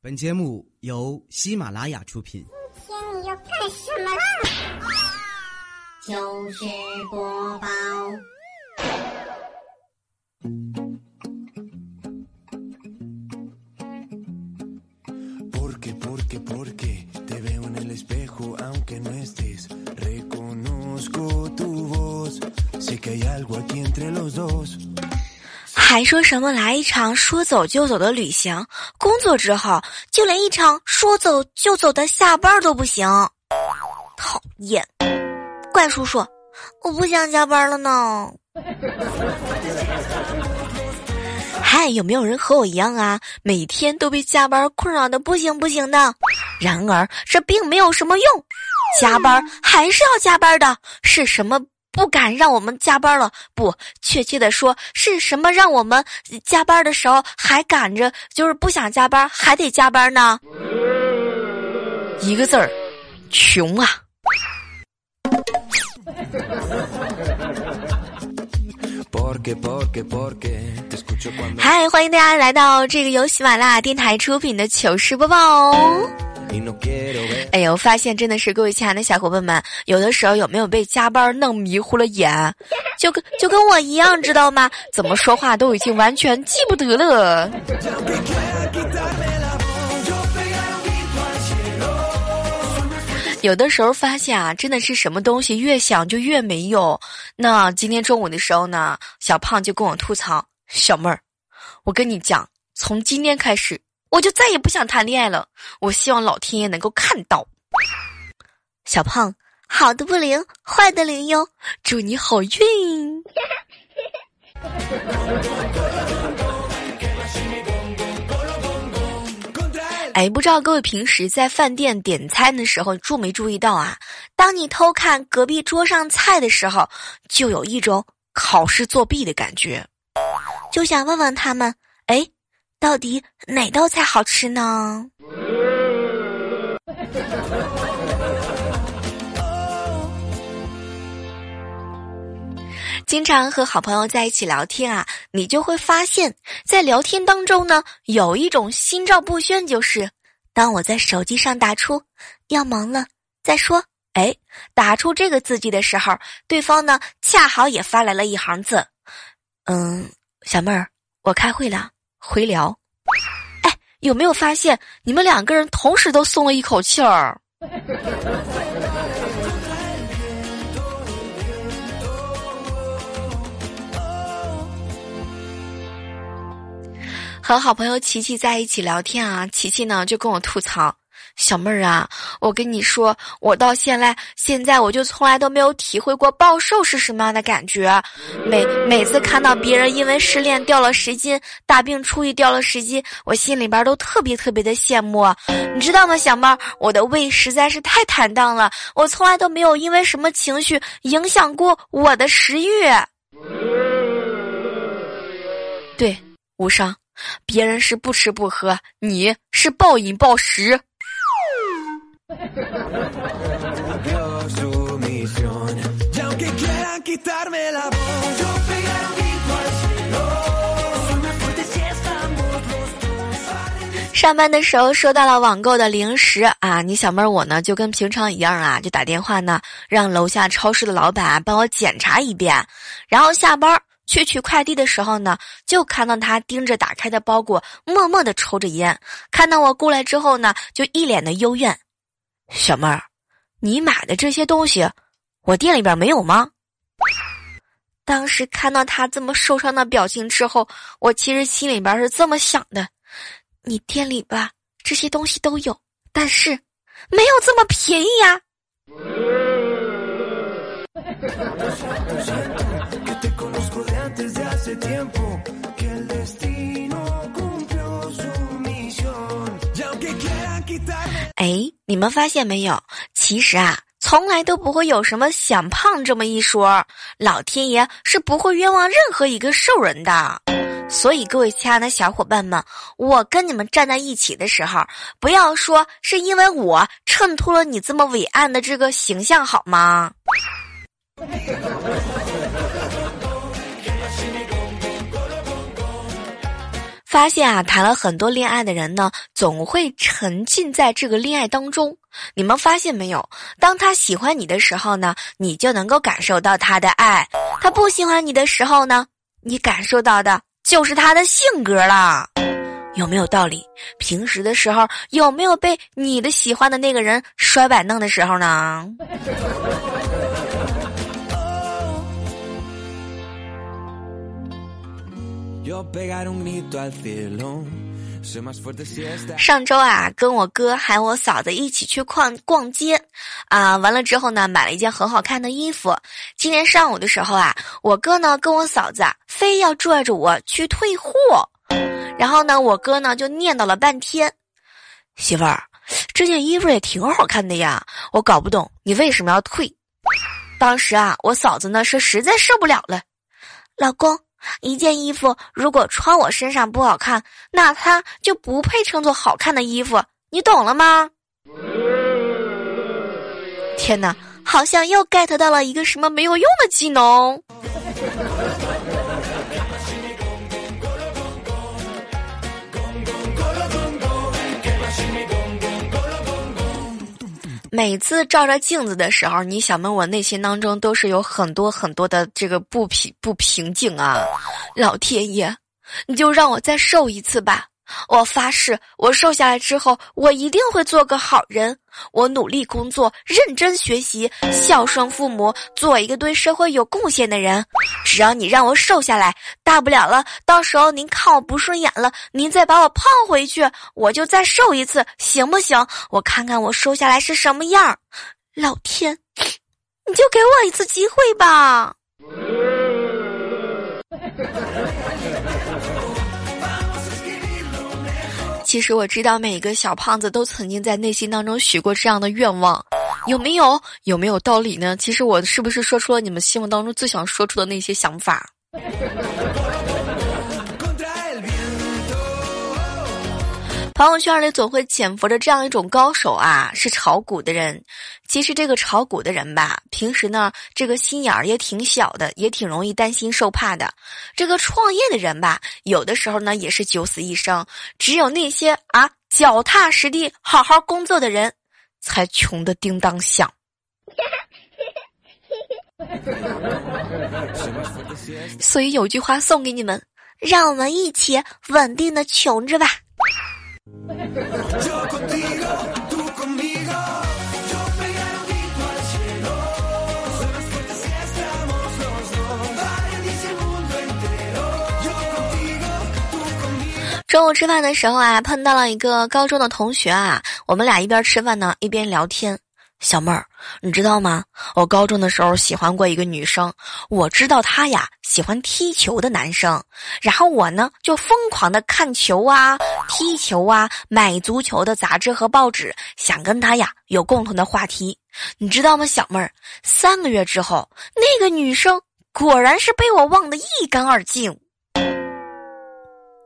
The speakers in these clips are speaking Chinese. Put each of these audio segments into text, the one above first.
本节目由喜马拉雅出品。今天你要干什么啦？糗事播报。 Porque, porque, porque te veo en el espejo aunque no estés. Reconozco tu voz, sé que hay algo aquí entre los dos. 还说什么来一场说走就走的旅行？工作之后，就连一场说走就走的下班都不行，讨厌！怪叔叔，我不想加班了呢。嗨，有没有人和我一样啊？每天都被加班困扰的不行不行的。然而，这并没有什么用，加班还是要加班的。是什么不敢让我们加班了？不，确切的说，是什么让我们加班的时候还赶着，就是不想加班还得加班呢？一个字儿，穷啊 嗨，欢迎大家来到这个由喜马拉雅电台出品的糗事播报哦。哎呦，发现真的是各位亲爱的小伙伴们，有的时候有没有被加班弄迷糊了眼？就跟就跟我一样，知道吗？怎么说话都已经完全记不得了。有的时候发现啊，真的是什么东西越想就越没用。那今天中午的时候呢，小胖就跟我吐槽：“小妹儿，我跟你讲，从今天开始，我就再也不想谈恋爱了。我希望老天爷能够看到。”小胖，好的不灵，坏的灵哟，祝你好运。哎，不知道各位平时在饭店点餐的时候注没注意到啊？当你偷看隔壁桌上菜的时候，就有一种考试作弊的感觉。就想问问他们，哎，到底哪道菜好吃呢？经常和好朋友在一起聊天啊，你就会发现，在聊天当中呢，有一种心照不宣，就是当我在手机上打出“要忙了再说”，哎，打出这个字迹的时候，对方呢恰好也发来了一行字：“嗯，小妹儿，我开会了，回聊。”哎，有没有发现你们两个人同时都松了一口气儿？和好朋友琪琪在一起聊天啊，琪琪呢就跟我吐槽：“小妹儿啊，我跟你说，我到现在现在我就从来都没有体会过暴瘦是什么样的感觉。每每次看到别人因为失恋掉了十斤，大病初愈掉了十斤，我心里边都特别特别的羡慕。你知道吗，小妹儿，我的胃实在是太坦荡了，我从来都没有因为什么情绪影响过我的食欲。对，无伤。”别人是不吃不喝，你是暴饮暴食。上班的时候收到了网购的零食啊，你小妹儿我呢就跟平常一样啊，就打电话呢让楼下超市的老板帮我检查一遍，然后下班。去取快递的时候呢，就看到他盯着打开的包裹，默默的抽着烟。看到我过来之后呢，就一脸的幽怨。小妹儿，你买的这些东西，我店里边没有吗？当时看到他这么受伤的表情之后，我其实心里边是这么想的：你店里吧这些东西都有，但是没有这么便宜呀。哎，你们发现没有？其实啊，从来都不会有什么想胖这么一说，老天爷是不会冤枉任何一个瘦人的。所以，各位亲爱的小伙伴们，我跟你们站在一起的时候，不要说是因为我衬托了你这么伟岸的这个形象，好吗？发现啊，谈了很多恋爱的人呢，总会沉浸在这个恋爱当中。你们发现没有？当他喜欢你的时候呢，你就能够感受到他的爱；他不喜欢你的时候呢，你感受到的就是他的性格啦。有没有道理？平时的时候有没有被你的喜欢的那个人摔板凳的时候呢？上周啊，跟我哥还有我嫂子一起去逛逛街，啊，完了之后呢，买了一件很好看的衣服。今天上午的时候啊，我哥呢跟我嫂子啊，非要拽着我去退货，然后呢，我哥呢就念叨了半天，媳妇儿，这件衣服也挺好看的呀，我搞不懂你为什么要退。当时啊，我嫂子呢是实在受不了了，老公。一件衣服如果穿我身上不好看，那它就不配称作好看的衣服，你懂了吗？天哪，好像又 get 到了一个什么没有用的技能。每次照着镜子的时候，你想问我内心当中都是有很多很多的这个不平不平静啊！老天爷，你就让我再瘦一次吧！我发誓，我瘦下来之后，我一定会做个好人。我努力工作，认真学习，孝顺父母，做一个对社会有贡献的人。只要你让我瘦下来，大不了了，到时候您看我不顺眼了，您再把我胖回去，我就再瘦一次，行不行？我看看我瘦下来是什么样。老天，你就给我一次机会吧。其实我知道每一个小胖子都曾经在内心当中许过这样的愿望，有没有？有没有道理呢？其实我是不是说出了你们心目当中最想说出的那些想法？朋友圈里总会潜伏着这样一种高手啊，是炒股的人。其实这个炒股的人吧，平时呢这个心眼儿也挺小的，也挺容易担心受怕的。这个创业的人吧，有的时候呢也是九死一生。只有那些啊脚踏实地、好好工作的人，才穷的叮当响。所以有句话送给你们：让我们一起稳定的穷着吧。中午吃饭的时候啊，碰到了一个高中的同学啊，我们俩一边吃饭呢，一边聊天。小妹儿，你知道吗？我高中的时候喜欢过一个女生，我知道她呀喜欢踢球的男生，然后我呢就疯狂的看球啊、踢球啊、买足球的杂志和报纸，想跟她呀有共同的话题。你知道吗，小妹儿？三个月之后，那个女生果然是被我忘得一干二净。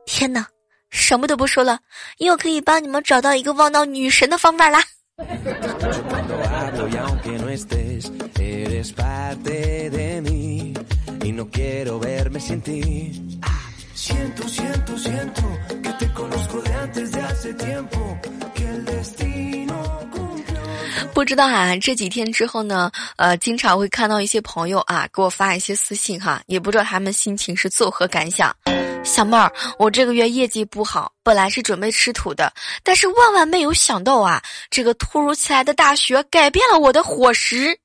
天哪，什么都不说了，又可以帮你们找到一个忘掉女神的方法啦！不知道啊，这几天之后呢，呃，经常会看到一些朋友啊给我发一些私信哈，也不知道他们心情是作何感想。小妹儿，我这个月业绩不好，本来是准备吃土的，但是万万没有想到啊，这个突如其来的大雪改变了我的伙食。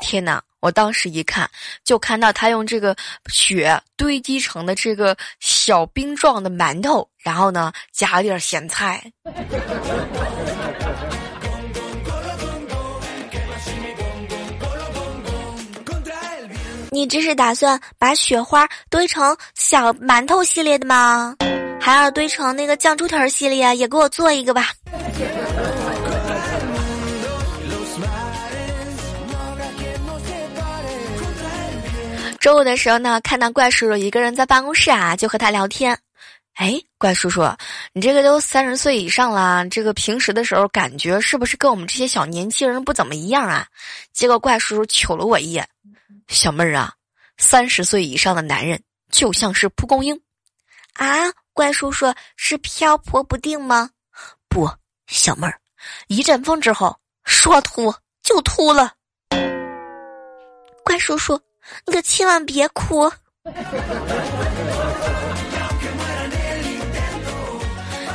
天哪！我当时一看，就看到他用这个雪堆积成的这个小冰状的馒头，然后呢，加了点咸菜。你这是打算把雪花堆成小馒头系列的吗？还要堆成那个酱猪蹄儿系列？也给我做一个吧。中午的时候呢，看到怪叔叔一个人在办公室啊，就和他聊天。哎，怪叔叔，你这个都三十岁以上了，这个平时的时候感觉是不是跟我们这些小年轻人不怎么一样啊？结果怪叔叔瞅了我一眼。小妹儿啊，三十岁以上的男人就像是蒲公英，啊，怪叔叔是漂泊不定吗？不，小妹儿，一阵风之后说秃就秃了。怪叔叔，你可千万别哭。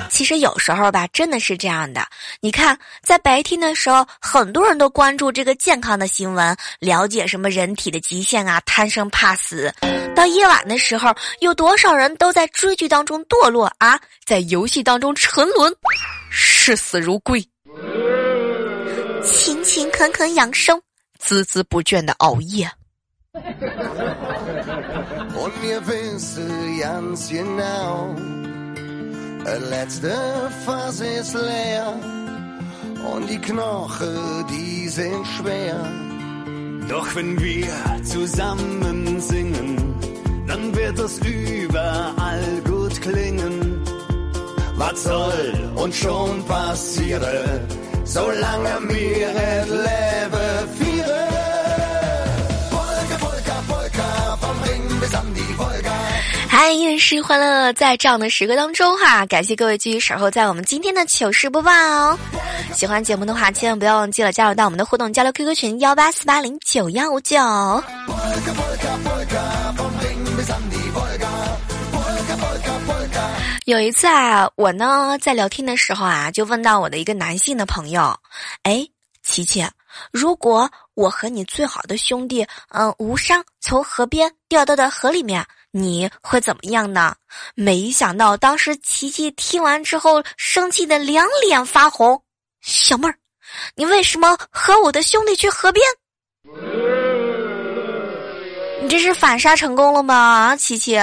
其实有时候吧，真的是这样的。你看，在白天的时候，很多人都关注这个健康的新闻，了解什么人体的极限啊，贪生怕死。到夜晚的时候，有多少人都在追剧当中堕落啊，在游戏当中沉沦，视死如归，勤勤恳恳养生，孜孜不倦的熬夜。Laatste Fass ist leer und die Knochen, die sind schwer. Doch wenn wir zusammen singen, dann wird es überall gut klingen. Was soll uns schon passieren, solange wir leben 嗨，依然是欢乐在这样的时刻当中哈，感谢各位继续守候在我们今天的糗事播报哦。喜欢节目的话，千万不要忘记了加入到我们的互动交流 QQ 群幺八四八零九幺五九。有一次啊，我呢在聊天的时候啊，就问到我的一个男性的朋友，哎，琪琪，如果我和你最好的兄弟，嗯，无伤从河边掉到的河里面。你会怎么样呢？没想到当时琪琪听完之后，生气的两脸发红。小妹儿，你为什么和我的兄弟去河边？你这是反杀成功了吗？啊，琪琪。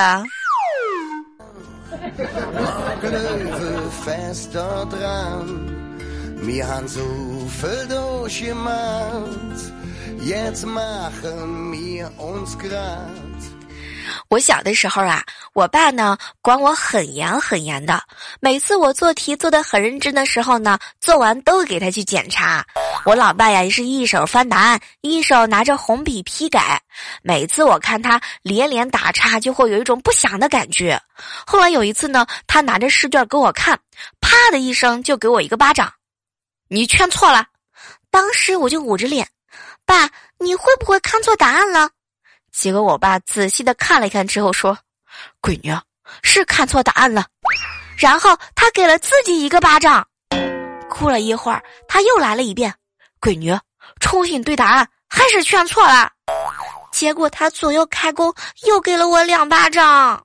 我小的时候啊，我爸呢管我很严很严的。每次我做题做的很认真的时候呢，做完都给他去检查。我老爸呀也是一手翻答案，一手拿着红笔批改。每次我看他连连打叉，就会有一种不祥的感觉。后来有一次呢，他拿着试卷给我看，啪的一声就给我一个巴掌，你圈错了。当时我就捂着脸，爸，你会不会看错答案了？结果我爸仔细的看了一看之后说：“闺女是看错答案了。”然后他给了自己一个巴掌。哭了一会儿，他又来了一遍：“闺女重新对答案，还是全错了。”结果他左右开弓，又给了我两巴掌。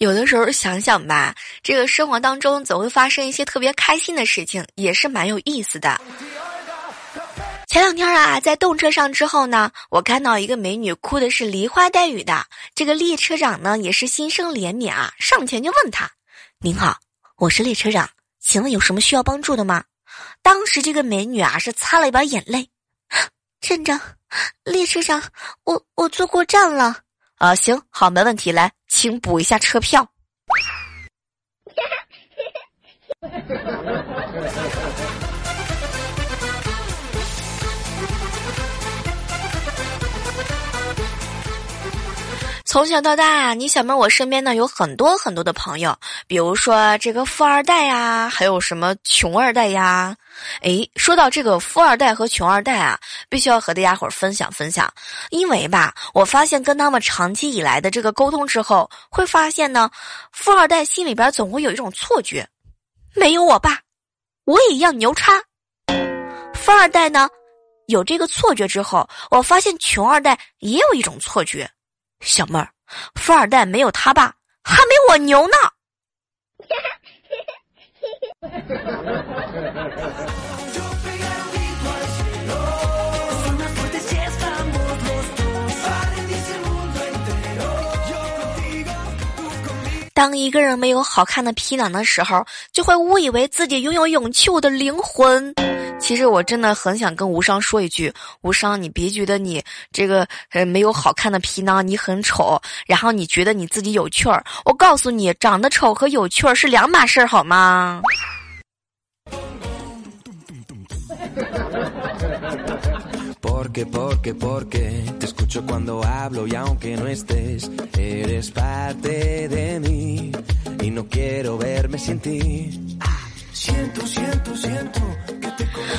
有的时候想想吧，这个生活当中总会发生一些特别开心的事情，也是蛮有意思的。前两天啊，在动车上之后呢，我看到一个美女哭的是梨花带雨的。这个列车长呢，也是心生怜悯啊，上前就问他：“您好，我是列车长，请问有什么需要帮助的吗？”当时这个美女啊，是擦了一把眼泪：“站长，列车长，我我坐过站了。”啊，行好，没问题，来，请补一下车票。从小到大，你小妹我身边呢有很多很多的朋友，比如说这个富二代呀，还有什么穷二代呀。诶，说到这个富二代和穷二代啊，必须要和大家伙分享分享，因为吧，我发现跟他们长期以来的这个沟通之后，会发现呢，富二代心里边总会有一种错觉，没有我爸，我也一样牛叉。富二代呢，有这个错觉之后，我发现穷二代也有一种错觉。小妹儿，富二代没有他爸，还没我牛呢。当一个人没有好看的皮囊的时候，就会误以为自己拥有勇气的灵魂。其实我真的很想跟无伤说一句：无伤，你别觉得你这个呃没有好看的皮囊，你很丑，然后你觉得你自己有趣儿。我告诉你，长得丑和有趣儿是两码事儿，好吗？Porque, porque, porque te escucho cuando hablo y aunque no estés, eres parte de mí y no quiero verme sin ti. Siento, siento, siento que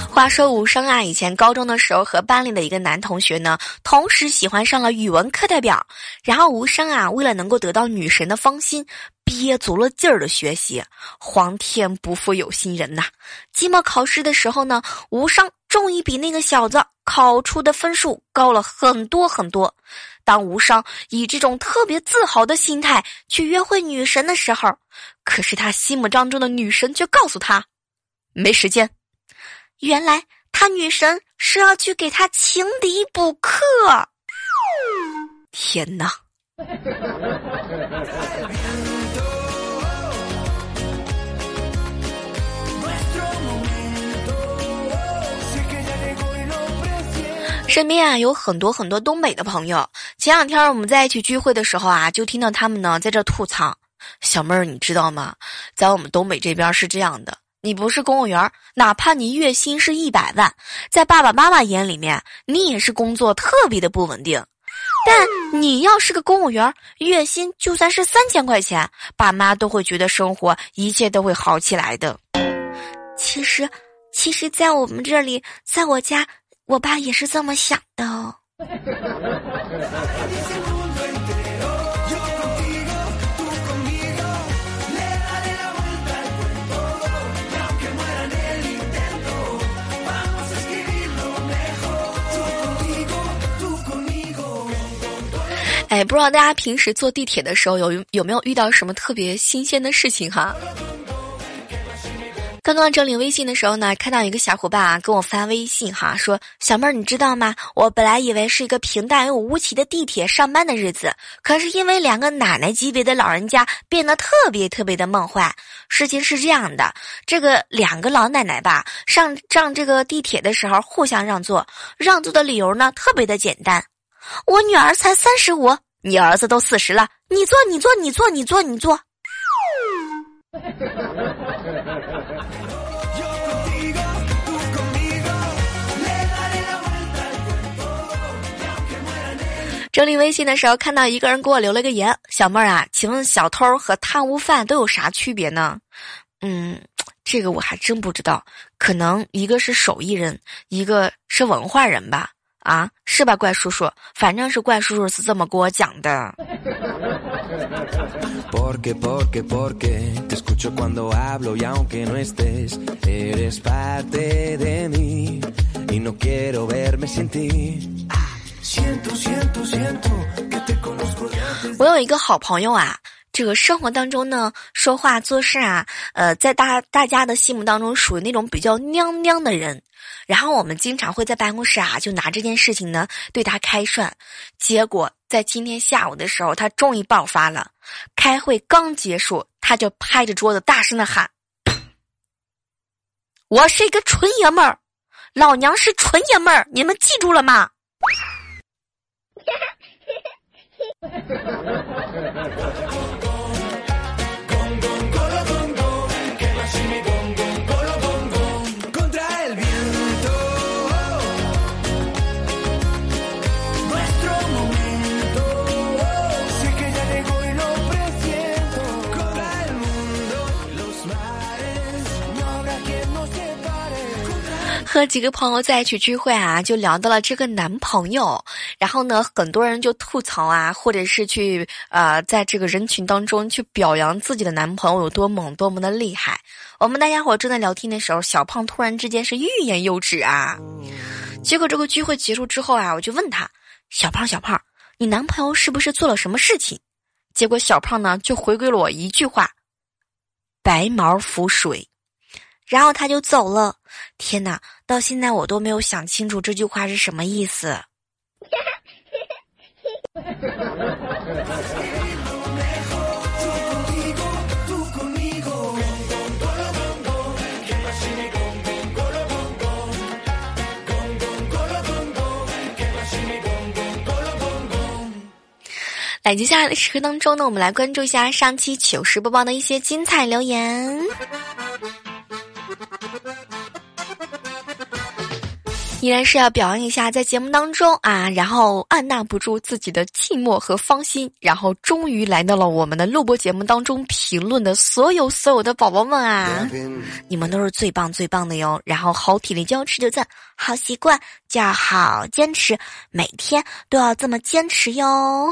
话说无声啊，以前高中的时候和班里的一个男同学呢，同时喜欢上了语文课代表。然后无声啊，为了能够得到女神的芳心，憋足了劲儿的学习。皇天不负有心人呐！期末考试的时候呢，无伤终于比那个小子考出的分数高了很多很多。当无伤以这种特别自豪的心态去约会女神的时候，可是他心目当中的女神却告诉他，没时间。原来他女神是要去给他情敌补课。天哪！身边啊有很多很多东北的朋友。前两天我们在一起聚会的时候啊，就听到他们呢在这吐槽：“小妹儿，你知道吗？在我们东北这边是这样的，你不是公务员，哪怕你月薪是一百万，在爸爸妈妈眼里面，你也是工作特别的不稳定。但你要是个公务员，月薪就算是三千块钱，爸妈都会觉得生活一切都会好起来的。其实，其实，在我们这里，在我家。”我爸也是这么想的 哎，不知道大家平时坐地铁的时候有有没有遇到什么特别新鲜的事情哈？刚刚整理微信的时候呢，看到一个小伙伴啊跟我发微信哈，说小妹儿你知道吗？我本来以为是一个平淡又无奇的地铁上班的日子，可是因为两个奶奶级别的老人家变得特别特别的梦幻。事情是这样的，这个两个老奶奶吧上上这个地铁的时候互相让座，让座的理由呢特别的简单，我女儿才三十五，你儿子都四十了，你坐你坐你坐你坐你坐。整理微信的时候，看到一个人给我留了个言：“小妹儿啊，请问小偷和贪污犯都有啥区别呢？”嗯，这个我还真不知道，可能一个是手艺人，一个是文化人吧？啊是吧怪叔叔？反正是怪叔叔是这么跟我讲的。我有一个好朋友啊这个生活当中呢说话做事啊呃在大大家的心目当中属于那种比较娘娘的人然后我们经常会在办公室啊，就拿这件事情呢对他开涮。结果在今天下午的时候，他终于爆发了。开会刚结束，他就拍着桌子大声的喊：“我是一个纯爷们儿，老娘是纯爷们儿，你们记住了吗？” 和几个朋友在一起聚会啊，就聊到了这个男朋友，然后呢，很多人就吐槽啊，或者是去呃，在这个人群当中去表扬自己的男朋友有多猛，多么的厉害。我们大家伙正在聊天的时候，小胖突然之间是欲言又止啊。结果这个聚会结束之后啊，我就问他：“小胖，小胖，你男朋友是不是做了什么事情？”结果小胖呢就回归了我一句话：“白毛浮水。”然后他就走了。天哪，到现在我都没有想清楚这句话是什么意思。来，接下来的时刻当中呢，我们来关注一下上期糗事播报的一些精彩留言。依然是要表扬一下，在节目当中啊，然后按捺不住自己的寂寞和芳心，然后终于来到了我们的录播节目当中评论的所有所有的宝宝们啊，你们都是最棒最棒的哟！然后好体力就要持久战，好习惯就要好坚持，每天都要这么坚持哟。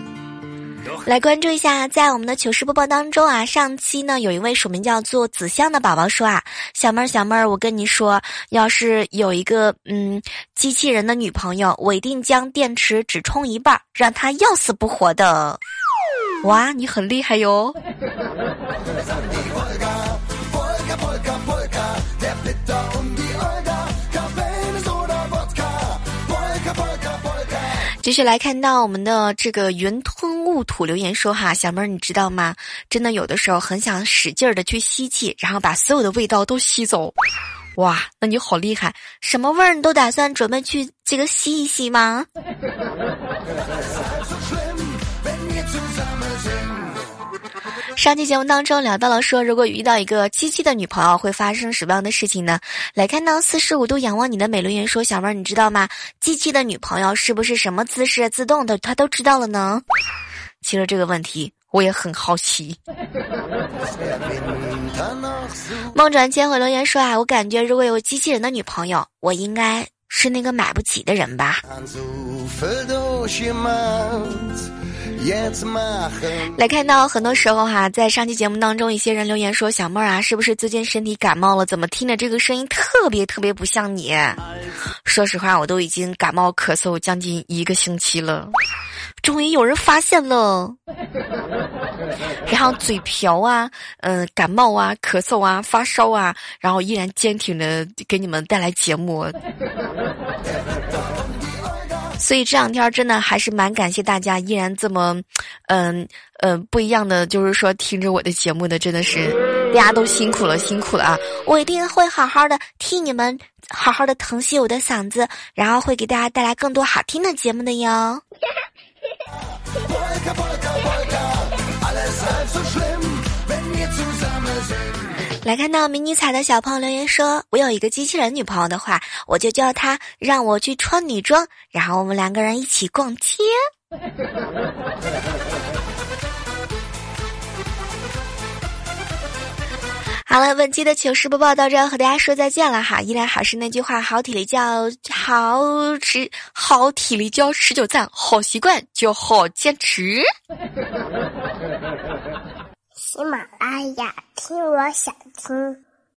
来关注一下，在我们的糗事播报当中啊，上期呢有一位署名叫做子香的宝宝说啊，小妹儿小妹儿，我跟你说，要是有一个嗯机器人的女朋友，我一定将电池只充一半，让她要死不活的。哇，你很厉害哟！继续来看到我们的这个云吞雾土留言说哈，小妹儿你知道吗？真的有的时候很想使劲儿的去吸气，然后把所有的味道都吸走。哇，那你好厉害，什么味儿你都打算准备去这个吸一吸吗？上期节目当中聊到了说，如果遇到一个机器的女朋友会发生什么样的事情呢？来看到四十五度仰望你的美留言说，小妹儿你知道吗？机器的女朋友是不是什么姿势自动的，她都知道了呢？其实这个问题我也很好奇。梦转千回留言说啊，我感觉如果有机器人的女朋友，我应该是那个买不起的人吧。来看到很多时候哈，在上期节目当中，一些人留言说：“小妹儿啊，是不是最近身体感冒了？怎么听着这个声音特别特别不像你？”说实话，我都已经感冒咳嗽将近一个星期了，终于有人发现了。然后嘴瓢啊，嗯，感冒啊，咳嗽啊，发烧啊，然后依然坚挺的给你们带来节目。所以这两天真的还是蛮感谢大家，依然这么，嗯呃不一样的，就是说听着我的节目的，真的是大家都辛苦了，辛苦了啊！我一定会好好的替你们好好的疼惜我的嗓子，然后会给大家带来更多好听的节目的哟。来看到迷你彩的小朋友留言说：“我有一个机器人女朋友的话，我就叫她让我去穿女装，然后我们两个人一起逛街。”好了，本期的糗事播报到这，和大家说再见了哈！依然还是那句话，好体力叫好持，好体力叫持久战，好习惯就好坚持。喜马拉雅，听我想听。